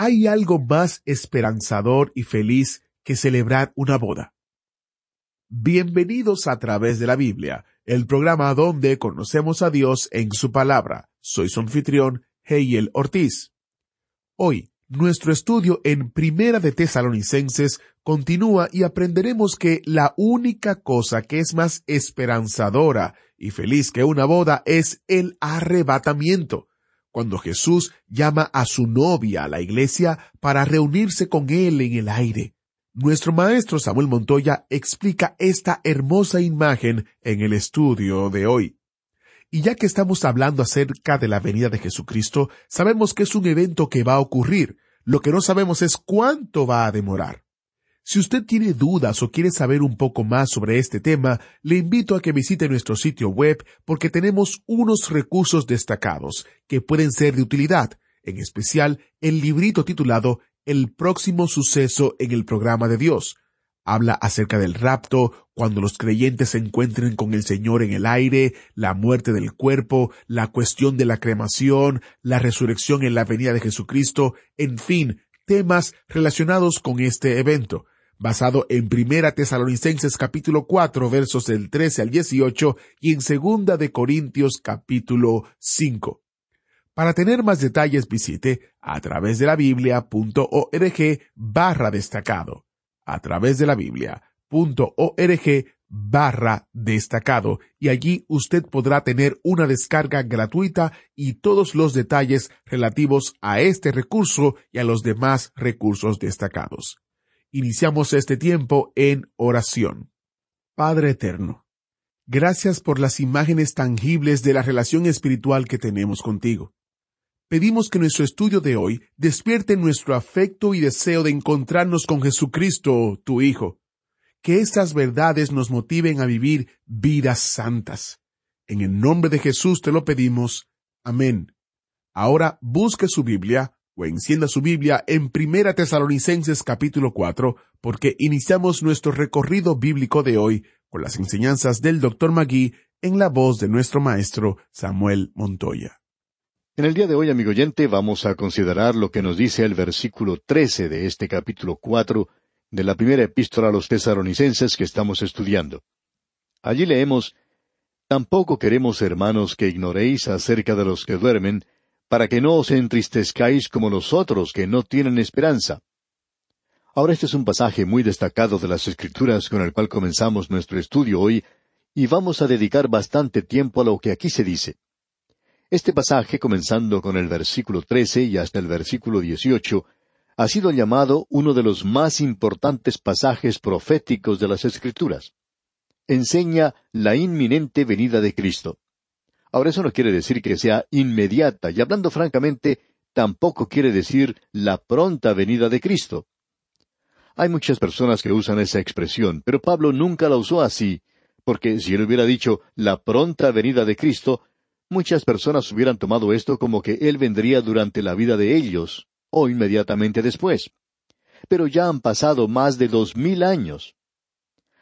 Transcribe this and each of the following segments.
¿Hay algo más esperanzador y feliz que celebrar una boda? Bienvenidos a través de la Biblia, el programa donde conocemos a Dios en su palabra. Soy su anfitrión, Heiel Ortiz. Hoy, nuestro estudio en Primera de Tesalonicenses continúa y aprenderemos que la única cosa que es más esperanzadora y feliz que una boda es el arrebatamiento, cuando Jesús llama a su novia a la iglesia para reunirse con él en el aire. Nuestro maestro Samuel Montoya explica esta hermosa imagen en el estudio de hoy. Y ya que estamos hablando acerca de la venida de Jesucristo, sabemos que es un evento que va a ocurrir. Lo que no sabemos es cuánto va a demorar. Si usted tiene dudas o quiere saber un poco más sobre este tema, le invito a que visite nuestro sitio web porque tenemos unos recursos destacados que pueden ser de utilidad, en especial el librito titulado El próximo suceso en el programa de Dios, habla acerca del rapto, cuando los creyentes se encuentren con el Señor en el aire, la muerte del cuerpo, la cuestión de la cremación, la resurrección en la venida de Jesucristo, en fin, temas relacionados con este evento, basado en Primera Tesalonicenses capítulo 4 versos del 13 al 18 y en Segunda de Corintios capítulo 5. Para tener más detalles visite a través de la biblia.org barra destacado a través de la biblia.org barra destacado y allí usted podrá tener una descarga gratuita y todos los detalles relativos a este recurso y a los demás recursos destacados. Iniciamos este tiempo en oración. Padre Eterno, gracias por las imágenes tangibles de la relación espiritual que tenemos contigo pedimos que nuestro estudio de hoy despierte nuestro afecto y deseo de encontrarnos con Jesucristo, tu Hijo. Que estas verdades nos motiven a vivir vidas santas. En el nombre de Jesús te lo pedimos. Amén. Ahora busque su Biblia o encienda su Biblia en Primera Tesalonicenses capítulo 4, porque iniciamos nuestro recorrido bíblico de hoy con las enseñanzas del Dr. Magui en la voz de nuestro maestro Samuel Montoya. En el día de hoy, amigo oyente, vamos a considerar lo que nos dice el versículo trece de este capítulo cuatro de la primera epístola a los tesaronicenses que estamos estudiando. Allí leemos Tampoco queremos, hermanos, que ignoréis acerca de los que duermen, para que no os entristezcáis como los otros que no tienen esperanza. Ahora este es un pasaje muy destacado de las Escrituras con el cual comenzamos nuestro estudio hoy, y vamos a dedicar bastante tiempo a lo que aquí se dice. Este pasaje, comenzando con el versículo trece y hasta el versículo dieciocho, ha sido llamado uno de los más importantes pasajes proféticos de las Escrituras. Enseña la inminente venida de Cristo. Ahora eso no quiere decir que sea inmediata, y hablando francamente, tampoco quiere decir la pronta venida de Cristo. Hay muchas personas que usan esa expresión, pero Pablo nunca la usó así, porque si él hubiera dicho la pronta venida de Cristo, Muchas personas hubieran tomado esto como que Él vendría durante la vida de ellos, o inmediatamente después. Pero ya han pasado más de dos mil años.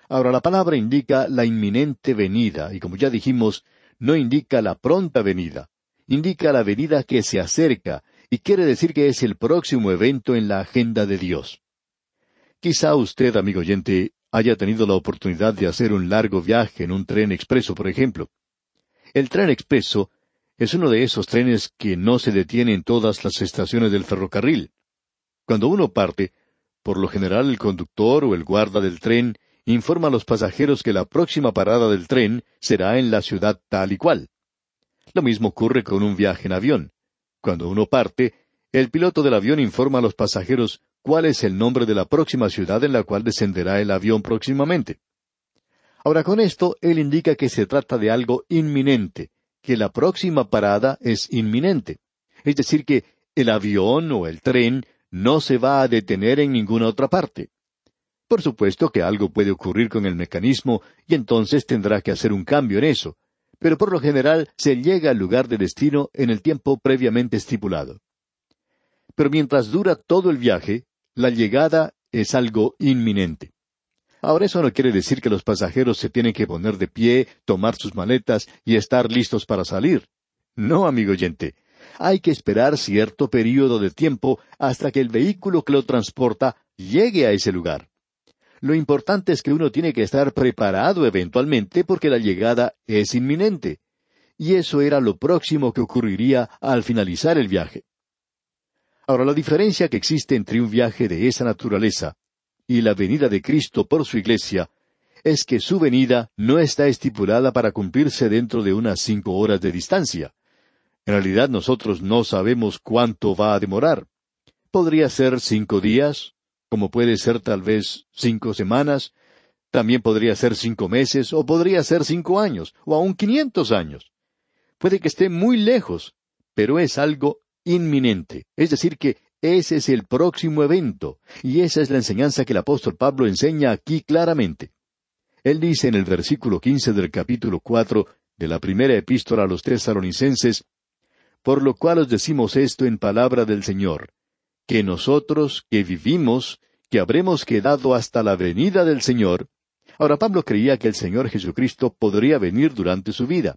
Ahora la palabra indica la inminente venida, y como ya dijimos, no indica la pronta venida, indica la venida que se acerca, y quiere decir que es el próximo evento en la agenda de Dios. Quizá usted, amigo oyente, haya tenido la oportunidad de hacer un largo viaje en un tren expreso, por ejemplo. El tren expreso es uno de esos trenes que no se detiene en todas las estaciones del ferrocarril. Cuando uno parte, por lo general el conductor o el guarda del tren informa a los pasajeros que la próxima parada del tren será en la ciudad tal y cual. Lo mismo ocurre con un viaje en avión. Cuando uno parte, el piloto del avión informa a los pasajeros cuál es el nombre de la próxima ciudad en la cual descenderá el avión próximamente. Ahora con esto, él indica que se trata de algo inminente, que la próxima parada es inminente. Es decir, que el avión o el tren no se va a detener en ninguna otra parte. Por supuesto que algo puede ocurrir con el mecanismo y entonces tendrá que hacer un cambio en eso, pero por lo general se llega al lugar de destino en el tiempo previamente estipulado. Pero mientras dura todo el viaje, la llegada es algo inminente. Ahora eso no quiere decir que los pasajeros se tienen que poner de pie, tomar sus maletas y estar listos para salir. No, amigo oyente. Hay que esperar cierto período de tiempo hasta que el vehículo que lo transporta llegue a ese lugar. Lo importante es que uno tiene que estar preparado eventualmente porque la llegada es inminente. Y eso era lo próximo que ocurriría al finalizar el viaje. Ahora, la diferencia que existe entre un viaje de esa naturaleza y la venida de Cristo por su iglesia es que su venida no está estipulada para cumplirse dentro de unas cinco horas de distancia. En realidad nosotros no sabemos cuánto va a demorar. Podría ser cinco días, como puede ser tal vez cinco semanas, también podría ser cinco meses, o podría ser cinco años, o aún quinientos años. Puede que esté muy lejos, pero es algo inminente, es decir, que ese es el próximo evento, y esa es la enseñanza que el apóstol Pablo enseña aquí claramente. Él dice en el versículo quince del capítulo cuatro de la primera epístola a los tesalonicenses, por lo cual os decimos esto en palabra del Señor, que nosotros que vivimos, que habremos quedado hasta la venida del Señor. Ahora Pablo creía que el Señor Jesucristo podría venir durante su vida.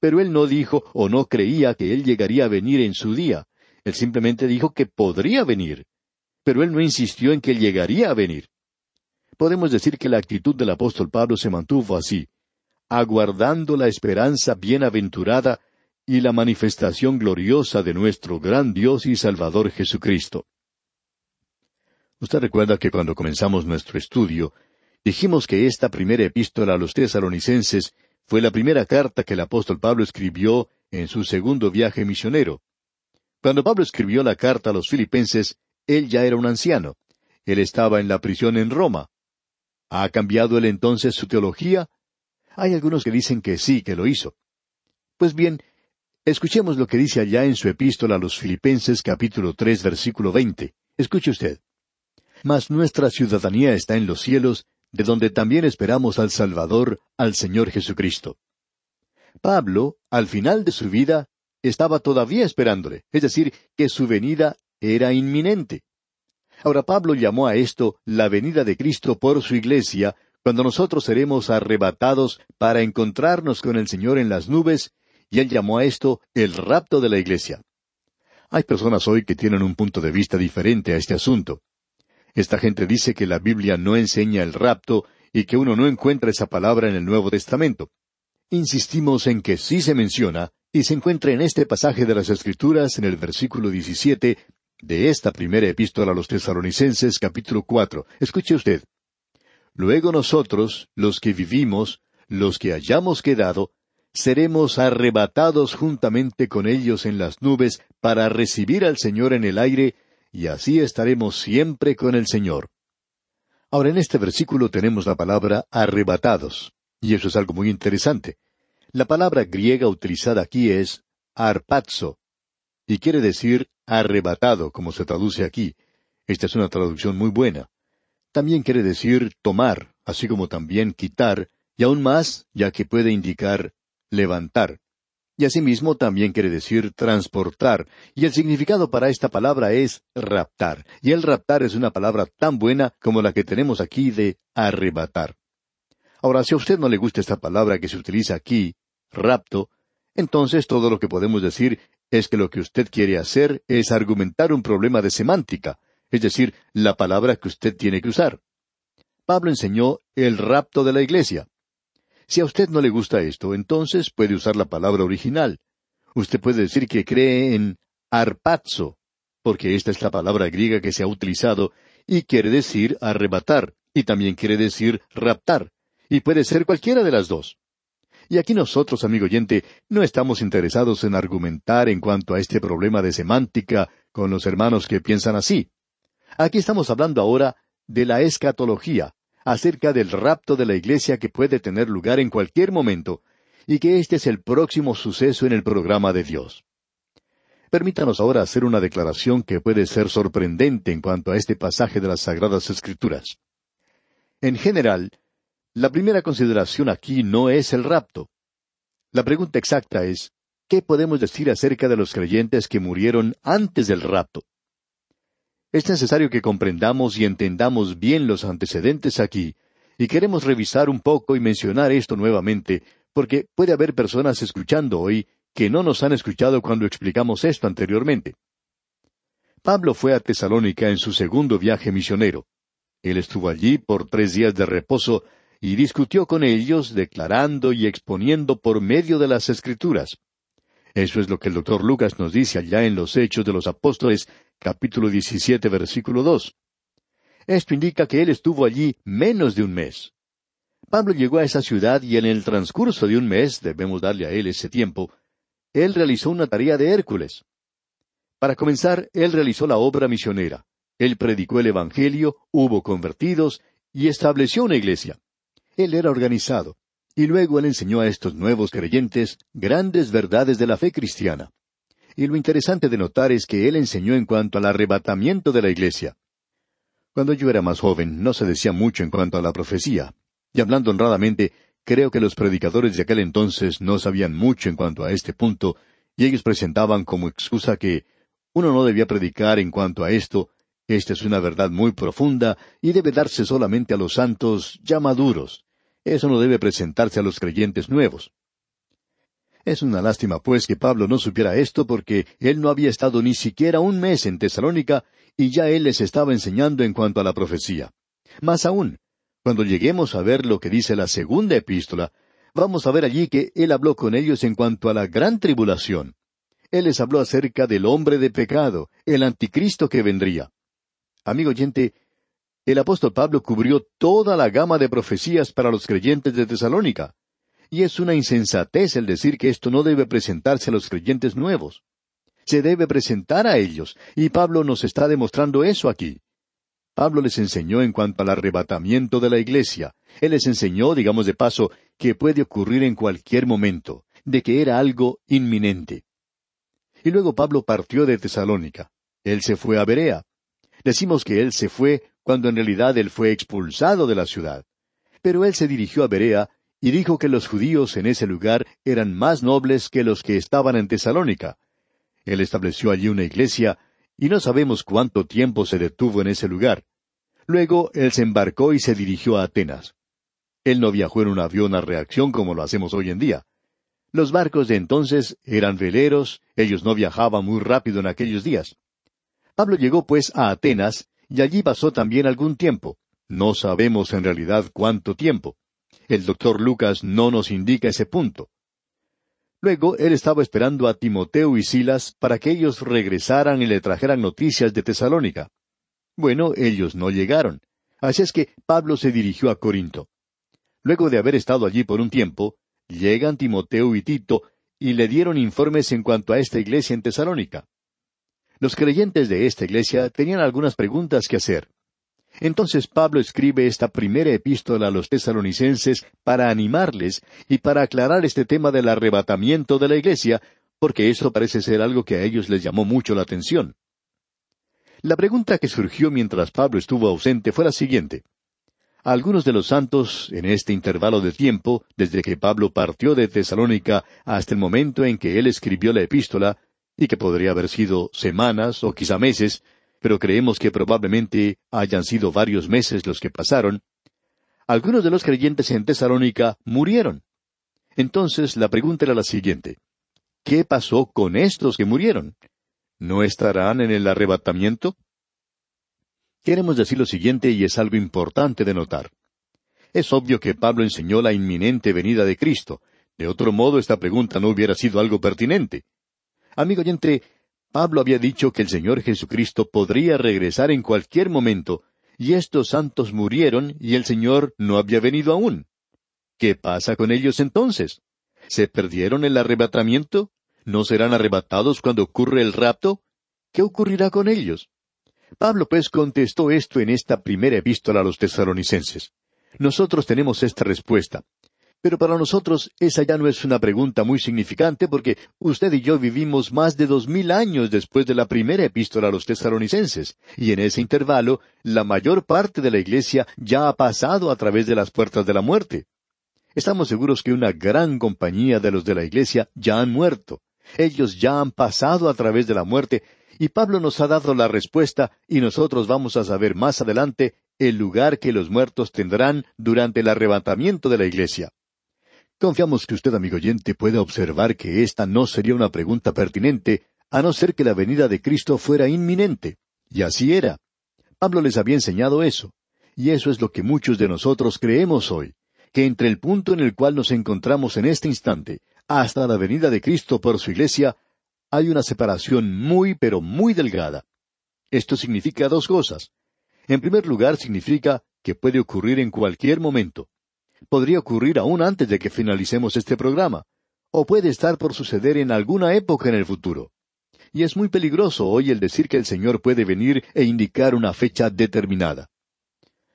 Pero él no dijo o no creía que él llegaría a venir en su día. Él simplemente dijo que podría venir. Pero él no insistió en que llegaría a venir. Podemos decir que la actitud del apóstol Pablo se mantuvo así, aguardando la esperanza bienaventurada y la manifestación gloriosa de nuestro gran Dios y Salvador Jesucristo. Usted recuerda que cuando comenzamos nuestro estudio, dijimos que esta primera epístola a los tesalonicenses fue la primera carta que el apóstol Pablo escribió en su segundo viaje misionero. Cuando Pablo escribió la carta a los filipenses, él ya era un anciano. Él estaba en la prisión en Roma. ¿Ha cambiado él entonces su teología? Hay algunos que dicen que sí, que lo hizo. Pues bien, Escuchemos lo que dice allá en su epístola a los Filipenses capítulo tres versículo veinte. Escuche usted. Mas nuestra ciudadanía está en los cielos, de donde también esperamos al Salvador, al Señor Jesucristo. Pablo, al final de su vida, estaba todavía esperándole, es decir, que su venida era inminente. Ahora Pablo llamó a esto la venida de Cristo por su iglesia, cuando nosotros seremos arrebatados para encontrarnos con el Señor en las nubes y él llamó a esto el rapto de la iglesia. Hay personas hoy que tienen un punto de vista diferente a este asunto. Esta gente dice que la Biblia no enseña el rapto y que uno no encuentra esa palabra en el Nuevo Testamento. Insistimos en que sí se menciona y se encuentra en este pasaje de las Escrituras en el versículo 17 de esta primera epístola a los tesalonicenses capítulo cuatro. Escuche usted. Luego nosotros, los que vivimos, los que hayamos quedado, seremos arrebatados juntamente con ellos en las nubes para recibir al Señor en el aire, y así estaremos siempre con el Señor. Ahora en este versículo tenemos la palabra arrebatados, y eso es algo muy interesante. La palabra griega utilizada aquí es arpazo, y quiere decir arrebatado, como se traduce aquí. Esta es una traducción muy buena. También quiere decir tomar, así como también quitar, y aún más, ya que puede indicar levantar. Y asimismo también quiere decir transportar, y el significado para esta palabra es raptar, y el raptar es una palabra tan buena como la que tenemos aquí de arrebatar. Ahora, si a usted no le gusta esta palabra que se utiliza aquí, rapto, entonces todo lo que podemos decir es que lo que usted quiere hacer es argumentar un problema de semántica, es decir, la palabra que usted tiene que usar. Pablo enseñó el rapto de la iglesia. Si a usted no le gusta esto, entonces puede usar la palabra original. Usted puede decir que cree en arpazo, porque esta es la palabra griega que se ha utilizado y quiere decir arrebatar, y también quiere decir raptar, y puede ser cualquiera de las dos. Y aquí nosotros, amigo oyente, no estamos interesados en argumentar en cuanto a este problema de semántica con los hermanos que piensan así. Aquí estamos hablando ahora de la escatología, acerca del rapto de la iglesia que puede tener lugar en cualquier momento, y que este es el próximo suceso en el programa de Dios. Permítanos ahora hacer una declaración que puede ser sorprendente en cuanto a este pasaje de las Sagradas Escrituras. En general, la primera consideración aquí no es el rapto. La pregunta exacta es, ¿qué podemos decir acerca de los creyentes que murieron antes del rapto? Es necesario que comprendamos y entendamos bien los antecedentes aquí, y queremos revisar un poco y mencionar esto nuevamente, porque puede haber personas escuchando hoy que no nos han escuchado cuando explicamos esto anteriormente. Pablo fue a Tesalónica en su segundo viaje misionero. Él estuvo allí por tres días de reposo y discutió con ellos, declarando y exponiendo por medio de las Escrituras. Eso es lo que el doctor Lucas nos dice allá en los Hechos de los Apóstoles, capítulo 17, versículo 2. Esto indica que él estuvo allí menos de un mes. Pablo llegó a esa ciudad y en el transcurso de un mes, debemos darle a él ese tiempo, él realizó una tarea de Hércules. Para comenzar, él realizó la obra misionera. Él predicó el Evangelio, hubo convertidos y estableció una iglesia. Él era organizado. Y luego él enseñó a estos nuevos creyentes grandes verdades de la fe cristiana. Y lo interesante de notar es que él enseñó en cuanto al arrebatamiento de la iglesia. Cuando yo era más joven no se decía mucho en cuanto a la profecía. Y hablando honradamente, creo que los predicadores de aquel entonces no sabían mucho en cuanto a este punto, y ellos presentaban como excusa que uno no debía predicar en cuanto a esto, esta es una verdad muy profunda y debe darse solamente a los santos ya maduros. Eso no debe presentarse a los creyentes nuevos. Es una lástima, pues, que Pablo no supiera esto porque él no había estado ni siquiera un mes en Tesalónica y ya él les estaba enseñando en cuanto a la profecía. Más aún, cuando lleguemos a ver lo que dice la segunda epístola, vamos a ver allí que él habló con ellos en cuanto a la gran tribulación. Él les habló acerca del hombre de pecado, el anticristo que vendría. Amigo oyente, el apóstol Pablo cubrió toda la gama de profecías para los creyentes de Tesalónica. Y es una insensatez el decir que esto no debe presentarse a los creyentes nuevos. Se debe presentar a ellos, y Pablo nos está demostrando eso aquí. Pablo les enseñó en cuanto al arrebatamiento de la iglesia. Él les enseñó, digamos de paso, que puede ocurrir en cualquier momento, de que era algo inminente. Y luego Pablo partió de Tesalónica. Él se fue a Berea. Decimos que él se fue cuando en realidad él fue expulsado de la ciudad. Pero él se dirigió a Berea y dijo que los judíos en ese lugar eran más nobles que los que estaban en Tesalónica. Él estableció allí una iglesia, y no sabemos cuánto tiempo se detuvo en ese lugar. Luego él se embarcó y se dirigió a Atenas. Él no viajó en un avión a reacción como lo hacemos hoy en día. Los barcos de entonces eran veleros, ellos no viajaban muy rápido en aquellos días. Pablo llegó pues a Atenas y allí pasó también algún tiempo. No sabemos en realidad cuánto tiempo. El doctor Lucas no nos indica ese punto. Luego él estaba esperando a Timoteo y Silas para que ellos regresaran y le trajeran noticias de Tesalónica. Bueno, ellos no llegaron. Así es que Pablo se dirigió a Corinto. Luego de haber estado allí por un tiempo, llegan Timoteo y Tito y le dieron informes en cuanto a esta iglesia en Tesalónica. Los creyentes de esta iglesia tenían algunas preguntas que hacer. Entonces Pablo escribe esta primera epístola a los tesalonicenses para animarles y para aclarar este tema del arrebatamiento de la iglesia, porque eso parece ser algo que a ellos les llamó mucho la atención. La pregunta que surgió mientras Pablo estuvo ausente fue la siguiente. Algunos de los santos, en este intervalo de tiempo, desde que Pablo partió de Tesalónica hasta el momento en que él escribió la epístola, y que podría haber sido semanas o quizá meses, pero creemos que probablemente hayan sido varios meses los que pasaron, algunos de los creyentes en Tesalónica murieron. Entonces la pregunta era la siguiente. ¿Qué pasó con estos que murieron? ¿No estarán en el arrebatamiento? Queremos decir lo siguiente y es algo importante de notar. Es obvio que Pablo enseñó la inminente venida de Cristo. De otro modo, esta pregunta no hubiera sido algo pertinente. Amigo oyente, Pablo había dicho que el Señor Jesucristo podría regresar en cualquier momento, y estos santos murieron y el Señor no había venido aún. ¿Qué pasa con ellos entonces? ¿Se perdieron el arrebatamiento? ¿No serán arrebatados cuando ocurre el rapto? ¿Qué ocurrirá con ellos? Pablo pues contestó esto en esta primera epístola a los tesalonicenses. Nosotros tenemos esta respuesta. Pero para nosotros esa ya no es una pregunta muy significante porque usted y yo vivimos más de dos mil años después de la primera epístola a los tesaronicenses, y en ese intervalo la mayor parte de la iglesia ya ha pasado a través de las puertas de la muerte. Estamos seguros que una gran compañía de los de la iglesia ya han muerto. Ellos ya han pasado a través de la muerte, y Pablo nos ha dado la respuesta, y nosotros vamos a saber más adelante el lugar que los muertos tendrán durante el arrebatamiento de la iglesia. Confiamos que usted, amigo oyente, pueda observar que esta no sería una pregunta pertinente, a no ser que la venida de Cristo fuera inminente. Y así era. Pablo les había enseñado eso. Y eso es lo que muchos de nosotros creemos hoy, que entre el punto en el cual nos encontramos en este instante hasta la venida de Cristo por su iglesia, hay una separación muy pero muy delgada. Esto significa dos cosas. En primer lugar, significa que puede ocurrir en cualquier momento podría ocurrir aún antes de que finalicemos este programa, o puede estar por suceder en alguna época en el futuro. Y es muy peligroso hoy el decir que el Señor puede venir e indicar una fecha determinada.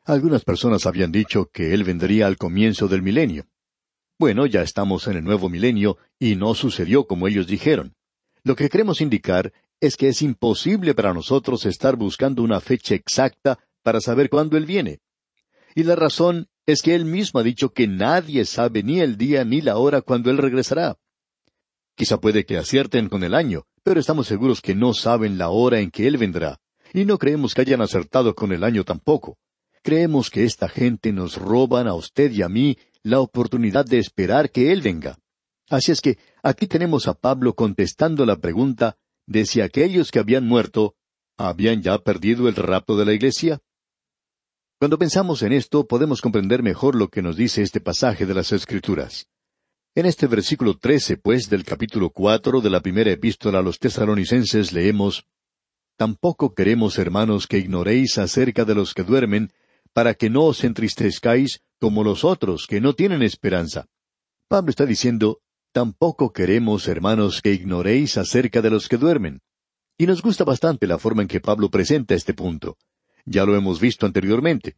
Algunas personas habían dicho que Él vendría al comienzo del milenio. Bueno, ya estamos en el nuevo milenio y no sucedió como ellos dijeron. Lo que queremos indicar es que es imposible para nosotros estar buscando una fecha exacta para saber cuándo Él viene. Y la razón es que Él mismo ha dicho que nadie sabe ni el día ni la hora cuando Él regresará. Quizá puede que acierten con el año, pero estamos seguros que no saben la hora en que Él vendrá, y no creemos que hayan acertado con el año tampoco. Creemos que esta gente nos roban a usted y a mí la oportunidad de esperar que Él venga. Así es que aquí tenemos a Pablo contestando la pregunta de si aquellos que habían muerto habían ya perdido el rapto de la iglesia. Cuando pensamos en esto, podemos comprender mejor lo que nos dice este pasaje de las Escrituras. En este versículo trece, pues, del capítulo cuatro de la primera epístola a los tesaronicenses leemos Tampoco queremos, hermanos, que ignoréis acerca de los que duermen, para que no os entristezcáis como los otros que no tienen esperanza. Pablo está diciendo, Tampoco queremos, hermanos, que ignoréis acerca de los que duermen. Y nos gusta bastante la forma en que Pablo presenta este punto. Ya lo hemos visto anteriormente.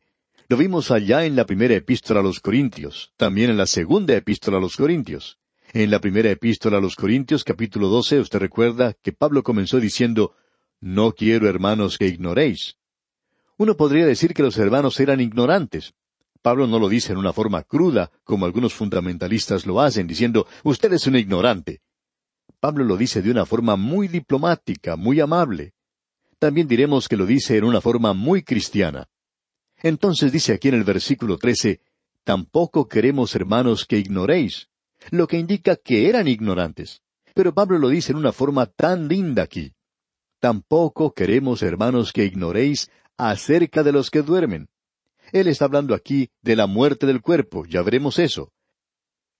Lo vimos allá en la primera epístola a los Corintios, también en la segunda epístola a los Corintios. En la primera epístola a los Corintios, capítulo doce, usted recuerda que Pablo comenzó diciendo, No quiero, hermanos, que ignoréis. Uno podría decir que los hermanos eran ignorantes. Pablo no lo dice en una forma cruda, como algunos fundamentalistas lo hacen, diciendo, Usted es un ignorante. Pablo lo dice de una forma muy diplomática, muy amable también diremos que lo dice en una forma muy cristiana. Entonces dice aquí en el versículo trece, Tampoco queremos, hermanos, que ignoréis, lo que indica que eran ignorantes. Pero Pablo lo dice en una forma tan linda aquí. Tampoco queremos, hermanos, que ignoréis acerca de los que duermen. Él está hablando aquí de la muerte del cuerpo, ya veremos eso.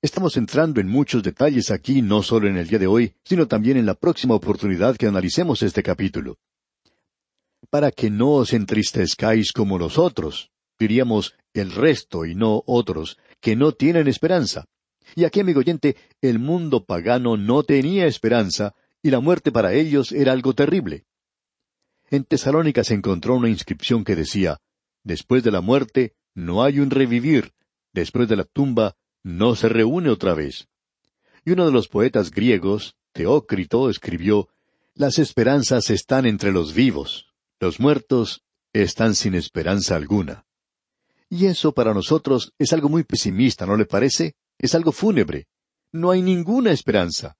Estamos entrando en muchos detalles aquí, no solo en el día de hoy, sino también en la próxima oportunidad que analicemos este capítulo para que no os entristezcáis como los otros, diríamos el resto y no otros, que no tienen esperanza. Y aquí, amigo oyente, el mundo pagano no tenía esperanza, y la muerte para ellos era algo terrible. En Tesalónica se encontró una inscripción que decía, Después de la muerte no hay un revivir, después de la tumba no se reúne otra vez. Y uno de los poetas griegos, Teócrito, escribió, Las esperanzas están entre los vivos. Los muertos están sin esperanza alguna. Y eso para nosotros es algo muy pesimista, ¿no le parece? Es algo fúnebre. No hay ninguna esperanza.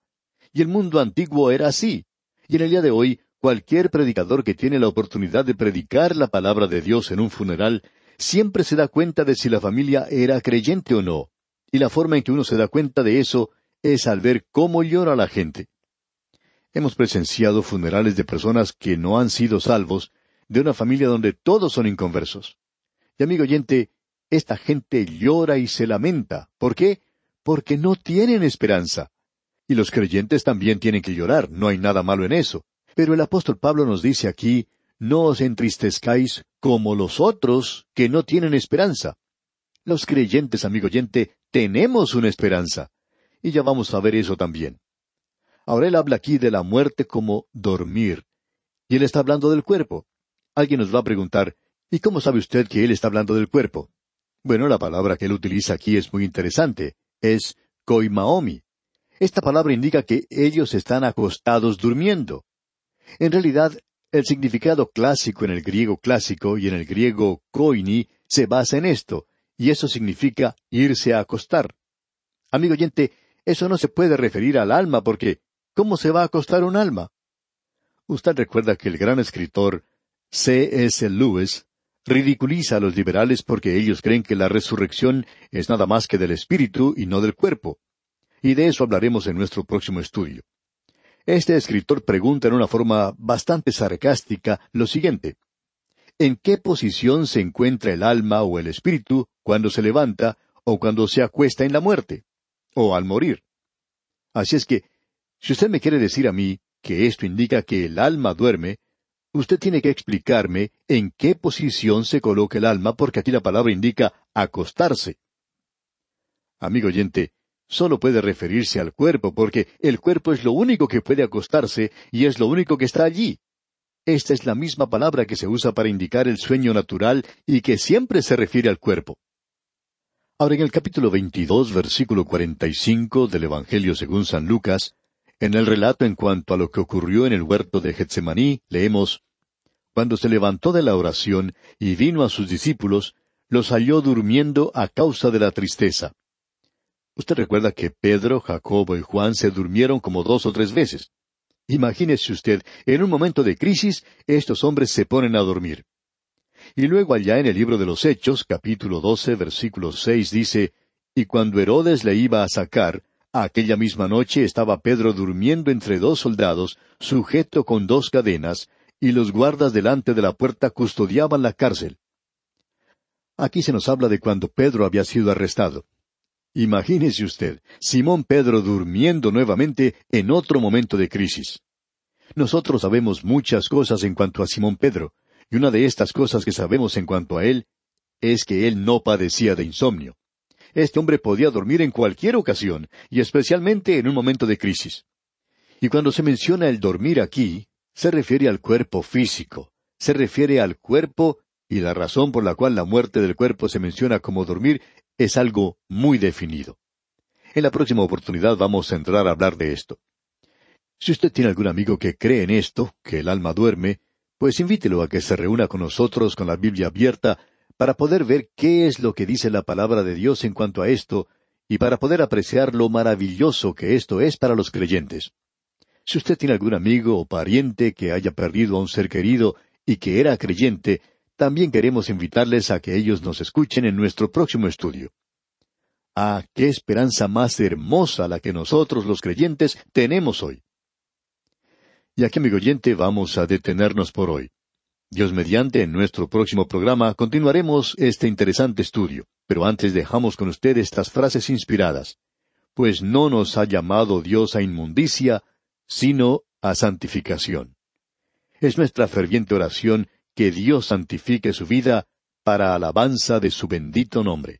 Y el mundo antiguo era así. Y en el día de hoy, cualquier predicador que tiene la oportunidad de predicar la palabra de Dios en un funeral, siempre se da cuenta de si la familia era creyente o no. Y la forma en que uno se da cuenta de eso es al ver cómo llora la gente. Hemos presenciado funerales de personas que no han sido salvos, de una familia donde todos son inconversos. Y amigo oyente, esta gente llora y se lamenta. ¿Por qué? Porque no tienen esperanza. Y los creyentes también tienen que llorar, no hay nada malo en eso. Pero el apóstol Pablo nos dice aquí, no os entristezcáis como los otros que no tienen esperanza. Los creyentes, amigo oyente, tenemos una esperanza. Y ya vamos a ver eso también. Ahora él habla aquí de la muerte como dormir. Y él está hablando del cuerpo. Alguien nos va a preguntar, ¿y cómo sabe usted que él está hablando del cuerpo? Bueno, la palabra que él utiliza aquí es muy interesante. es koimaomi. Esta palabra indica que ellos están acostados durmiendo. En realidad, el significado clásico en el griego clásico y en el griego koini se basa en esto, y eso significa irse a acostar. Amigo oyente, eso no se puede referir al alma porque ¿cómo se va a acostar un alma? Usted recuerda que el gran escritor C. S. Lewis ridiculiza a los liberales porque ellos creen que la resurrección es nada más que del espíritu y no del cuerpo. Y de eso hablaremos en nuestro próximo estudio. Este escritor pregunta en una forma bastante sarcástica lo siguiente. ¿En qué posición se encuentra el alma o el espíritu cuando se levanta o cuando se acuesta en la muerte? O al morir. Así es que, si usted me quiere decir a mí que esto indica que el alma duerme, usted tiene que explicarme en qué posición se coloca el alma, porque aquí la palabra indica acostarse. Amigo oyente, solo puede referirse al cuerpo, porque el cuerpo es lo único que puede acostarse y es lo único que está allí. Esta es la misma palabra que se usa para indicar el sueño natural y que siempre se refiere al cuerpo. Ahora en el capítulo 22, versículo 45 del Evangelio según San Lucas, en el relato en cuanto a lo que ocurrió en el huerto de Getsemaní, leemos, Cuando se levantó de la oración y vino a sus discípulos, los halló durmiendo a causa de la tristeza. Usted recuerda que Pedro, Jacobo y Juan se durmieron como dos o tres veces. Imagínese usted, en un momento de crisis, estos hombres se ponen a dormir. Y luego allá en el libro de los Hechos, capítulo doce, versículo seis, dice, Y cuando Herodes le iba a sacar, aquella misma noche estaba Pedro durmiendo entre dos soldados, sujeto con dos cadenas, y los guardas delante de la puerta custodiaban la cárcel. Aquí se nos habla de cuando Pedro había sido arrestado. Imagínese usted, Simón Pedro durmiendo nuevamente en otro momento de crisis. Nosotros sabemos muchas cosas en cuanto a Simón Pedro, y una de estas cosas que sabemos en cuanto a él es que él no padecía de insomnio. Este hombre podía dormir en cualquier ocasión, y especialmente en un momento de crisis. Y cuando se menciona el dormir aquí, se refiere al cuerpo físico, se refiere al cuerpo, y la razón por la cual la muerte del cuerpo se menciona como dormir es algo muy definido. En la próxima oportunidad vamos a entrar a hablar de esto. Si usted tiene algún amigo que cree en esto, que el alma duerme, pues invítelo a que se reúna con nosotros con la Biblia abierta para poder ver qué es lo que dice la palabra de Dios en cuanto a esto y para poder apreciar lo maravilloso que esto es para los creyentes. Si usted tiene algún amigo o pariente que haya perdido a un ser querido y que era creyente, también queremos invitarles a que ellos nos escuchen en nuestro próximo estudio. Ah, qué esperanza más hermosa la que nosotros los creyentes tenemos hoy. Y aquí, amigo oyente, vamos a detenernos por hoy. Dios mediante, en nuestro próximo programa continuaremos este interesante estudio, pero antes dejamos con usted estas frases inspiradas. Pues no nos ha llamado Dios a inmundicia, sino a santificación. Es nuestra ferviente oración que Dios santifique su vida para alabanza de su bendito nombre.